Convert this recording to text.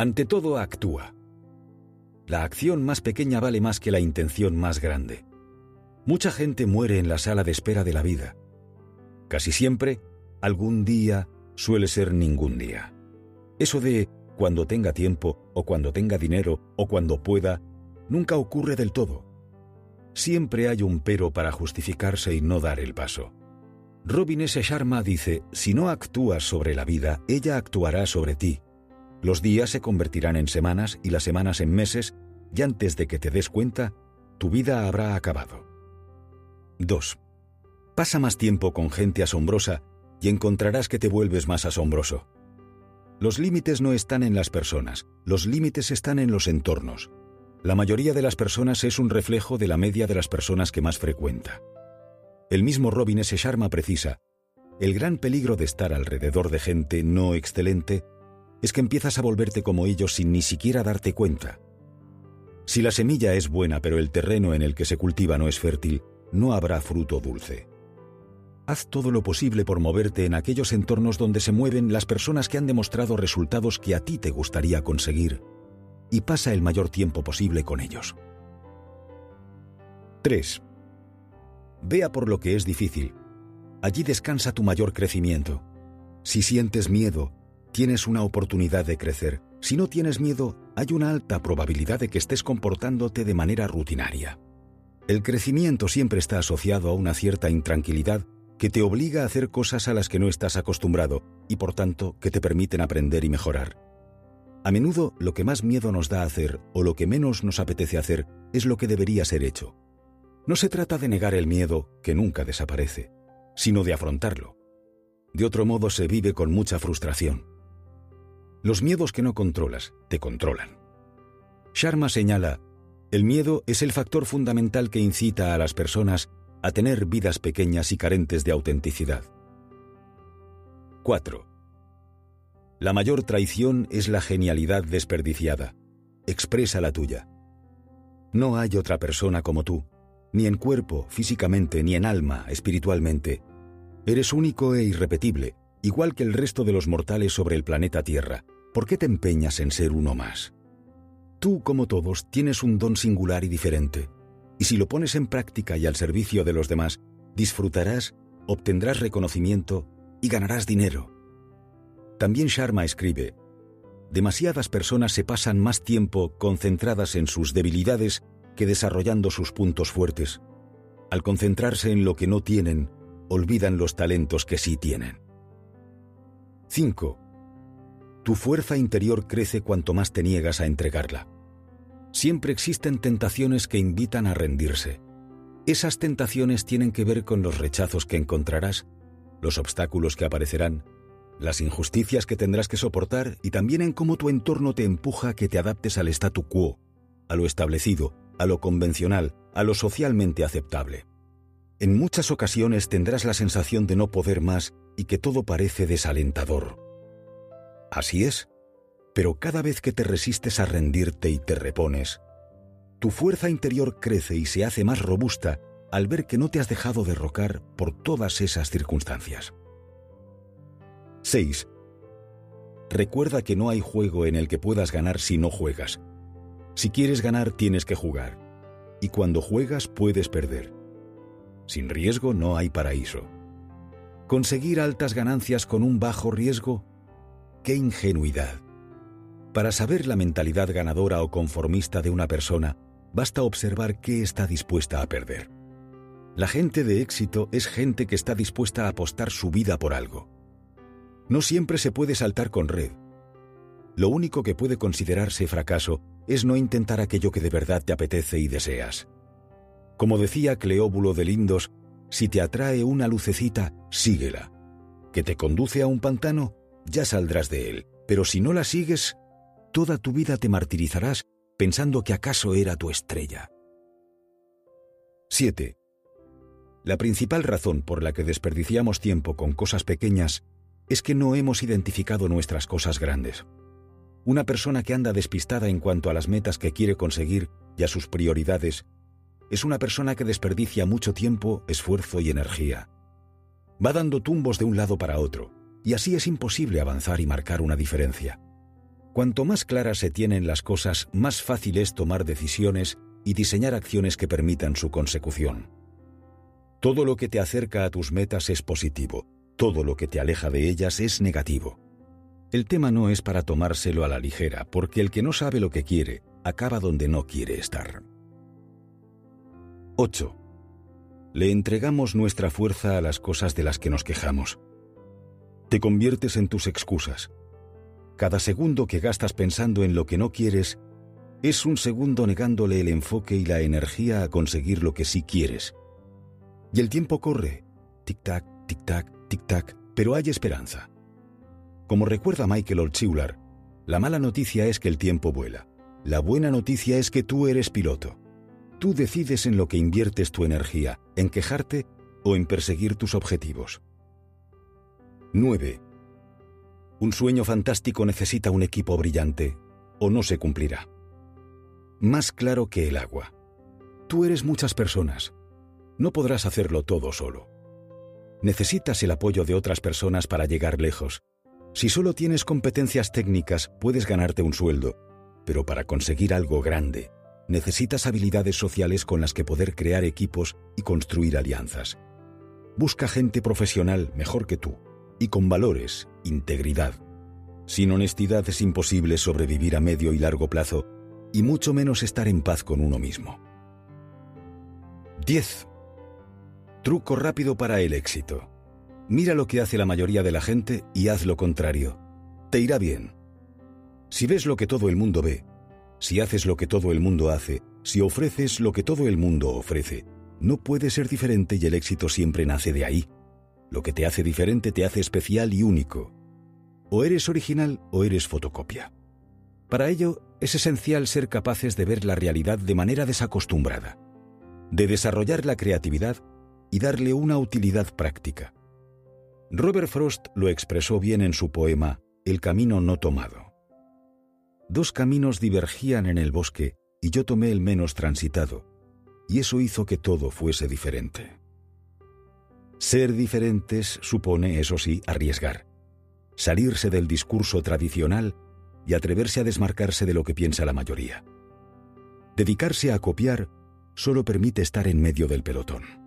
Ante todo, actúa. La acción más pequeña vale más que la intención más grande. Mucha gente muere en la sala de espera de la vida. Casi siempre, algún día suele ser ningún día. Eso de cuando tenga tiempo, o cuando tenga dinero, o cuando pueda, nunca ocurre del todo. Siempre hay un pero para justificarse y no dar el paso. Robin S. Sharma dice, si no actúas sobre la vida, ella actuará sobre ti. Los días se convertirán en semanas y las semanas en meses, y antes de que te des cuenta, tu vida habrá acabado. 2. Pasa más tiempo con gente asombrosa y encontrarás que te vuelves más asombroso. Los límites no están en las personas, los límites están en los entornos. La mayoría de las personas es un reflejo de la media de las personas que más frecuenta. El mismo Robin S. Sharma precisa, el gran peligro de estar alrededor de gente no excelente es que empiezas a volverte como ellos sin ni siquiera darte cuenta. Si la semilla es buena pero el terreno en el que se cultiva no es fértil, no habrá fruto dulce. Haz todo lo posible por moverte en aquellos entornos donde se mueven las personas que han demostrado resultados que a ti te gustaría conseguir y pasa el mayor tiempo posible con ellos. 3. Vea por lo que es difícil. Allí descansa tu mayor crecimiento. Si sientes miedo, tienes una oportunidad de crecer. Si no tienes miedo, hay una alta probabilidad de que estés comportándote de manera rutinaria. El crecimiento siempre está asociado a una cierta intranquilidad que te obliga a hacer cosas a las que no estás acostumbrado y por tanto que te permiten aprender y mejorar. A menudo lo que más miedo nos da hacer o lo que menos nos apetece hacer es lo que debería ser hecho. No se trata de negar el miedo, que nunca desaparece, sino de afrontarlo. De otro modo se vive con mucha frustración. Los miedos que no controlas te controlan. Sharma señala, el miedo es el factor fundamental que incita a las personas a tener vidas pequeñas y carentes de autenticidad. 4. La mayor traición es la genialidad desperdiciada. Expresa la tuya. No hay otra persona como tú, ni en cuerpo, físicamente, ni en alma, espiritualmente. Eres único e irrepetible, igual que el resto de los mortales sobre el planeta Tierra. ¿Por qué te empeñas en ser uno más? Tú, como todos, tienes un don singular y diferente, y si lo pones en práctica y al servicio de los demás, disfrutarás, obtendrás reconocimiento y ganarás dinero. También Sharma escribe, demasiadas personas se pasan más tiempo concentradas en sus debilidades que desarrollando sus puntos fuertes. Al concentrarse en lo que no tienen, olvidan los talentos que sí tienen. 5. Tu fuerza interior crece cuanto más te niegas a entregarla. Siempre existen tentaciones que invitan a rendirse. Esas tentaciones tienen que ver con los rechazos que encontrarás, los obstáculos que aparecerán, las injusticias que tendrás que soportar y también en cómo tu entorno te empuja a que te adaptes al statu quo, a lo establecido, a lo convencional, a lo socialmente aceptable. En muchas ocasiones tendrás la sensación de no poder más y que todo parece desalentador. Así es, pero cada vez que te resistes a rendirte y te repones, tu fuerza interior crece y se hace más robusta al ver que no te has dejado derrocar por todas esas circunstancias. 6. Recuerda que no hay juego en el que puedas ganar si no juegas. Si quieres ganar tienes que jugar. Y cuando juegas puedes perder. Sin riesgo no hay paraíso. Conseguir altas ganancias con un bajo riesgo, qué ingenuidad. Para saber la mentalidad ganadora o conformista de una persona, basta observar qué está dispuesta a perder. La gente de éxito es gente que está dispuesta a apostar su vida por algo. No siempre se puede saltar con red. Lo único que puede considerarse fracaso es no intentar aquello que de verdad te apetece y deseas. Como decía Cleóbulo de Lindos, si te atrae una lucecita, síguela. Que te conduce a un pantano, ya saldrás de él. Pero si no la sigues, toda tu vida te martirizarás pensando que acaso era tu estrella. 7. La principal razón por la que desperdiciamos tiempo con cosas pequeñas es que no hemos identificado nuestras cosas grandes. Una persona que anda despistada en cuanto a las metas que quiere conseguir y a sus prioridades es una persona que desperdicia mucho tiempo, esfuerzo y energía. Va dando tumbos de un lado para otro, y así es imposible avanzar y marcar una diferencia. Cuanto más claras se tienen las cosas, más fácil es tomar decisiones y diseñar acciones que permitan su consecución. Todo lo que te acerca a tus metas es positivo, todo lo que te aleja de ellas es negativo. El tema no es para tomárselo a la ligera, porque el que no sabe lo que quiere, acaba donde no quiere estar. 8. Le entregamos nuestra fuerza a las cosas de las que nos quejamos. Te conviertes en tus excusas. Cada segundo que gastas pensando en lo que no quieres es un segundo negándole el enfoque y la energía a conseguir lo que sí quieres. Y el tiempo corre, tic-tac, tic-tac, tic-tac, pero hay esperanza. Como recuerda Michael Olchiular, la mala noticia es que el tiempo vuela. La buena noticia es que tú eres piloto. Tú decides en lo que inviertes tu energía, en quejarte o en perseguir tus objetivos. 9. Un sueño fantástico necesita un equipo brillante, o no se cumplirá. Más claro que el agua. Tú eres muchas personas. No podrás hacerlo todo solo. Necesitas el apoyo de otras personas para llegar lejos. Si solo tienes competencias técnicas, puedes ganarte un sueldo, pero para conseguir algo grande, necesitas habilidades sociales con las que poder crear equipos y construir alianzas. Busca gente profesional mejor que tú y con valores, integridad. Sin honestidad es imposible sobrevivir a medio y largo plazo y mucho menos estar en paz con uno mismo. 10. Truco rápido para el éxito. Mira lo que hace la mayoría de la gente y haz lo contrario. Te irá bien. Si ves lo que todo el mundo ve, si haces lo que todo el mundo hace, si ofreces lo que todo el mundo ofrece, no puede ser diferente y el éxito siempre nace de ahí. Lo que te hace diferente te hace especial y único. O eres original o eres fotocopia. Para ello, es esencial ser capaces de ver la realidad de manera desacostumbrada, de desarrollar la creatividad y darle una utilidad práctica. Robert Frost lo expresó bien en su poema El camino no tomado. Dos caminos divergían en el bosque y yo tomé el menos transitado, y eso hizo que todo fuese diferente. Ser diferentes supone, eso sí, arriesgar, salirse del discurso tradicional y atreverse a desmarcarse de lo que piensa la mayoría. Dedicarse a copiar solo permite estar en medio del pelotón.